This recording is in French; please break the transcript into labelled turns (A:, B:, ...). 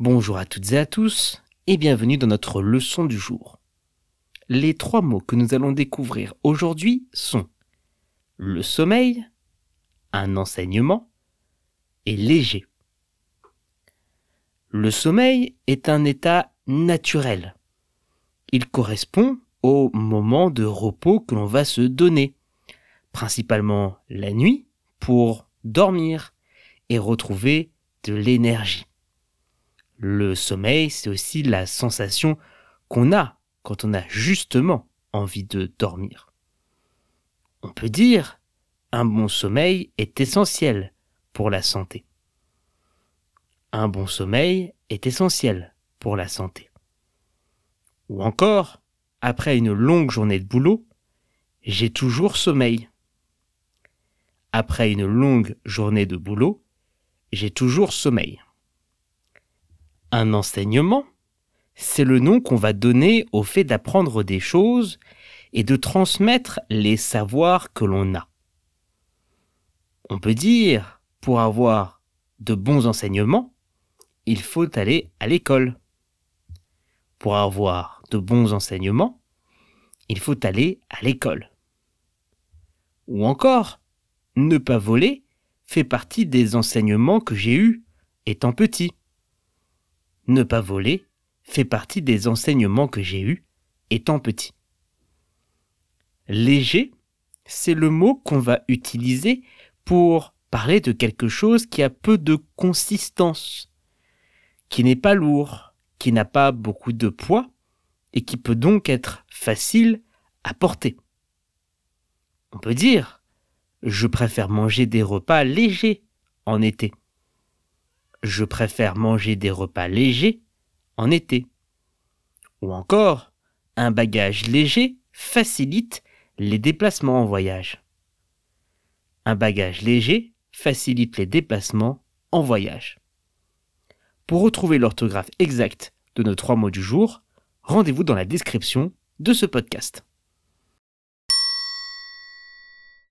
A: Bonjour à toutes et à tous et bienvenue dans notre leçon du jour. Les trois mots que nous allons découvrir aujourd'hui sont le sommeil, un enseignement et léger. Le sommeil est un état naturel. Il correspond au moment de repos que l'on va se donner, principalement la nuit, pour dormir et retrouver de l'énergie. Le sommeil, c'est aussi la sensation qu'on a quand on a justement envie de dormir. On peut dire, un bon sommeil est essentiel pour la santé. Un bon sommeil est essentiel pour la santé. Ou encore, après une longue journée de boulot, j'ai toujours sommeil. Après une longue journée de boulot, j'ai toujours sommeil. Un enseignement, c'est le nom qu'on va donner au fait d'apprendre des choses et de transmettre les savoirs que l'on a. On peut dire, pour avoir de bons enseignements, il faut aller à l'école. Pour avoir de bons enseignements, il faut aller à l'école. Ou encore, ne pas voler fait partie des enseignements que j'ai eus étant petit ne pas voler fait partie des enseignements que j'ai eus étant petit. Léger, c'est le mot qu'on va utiliser pour parler de quelque chose qui a peu de consistance, qui n'est pas lourd, qui n'a pas beaucoup de poids et qui peut donc être facile à porter. On peut dire, je préfère manger des repas légers en été je préfère manger des repas légers en été. Ou encore, un bagage léger facilite les déplacements en voyage. Un bagage léger facilite les déplacements en voyage. Pour retrouver l'orthographe exacte de nos trois mots du jour, rendez-vous dans la description de ce podcast.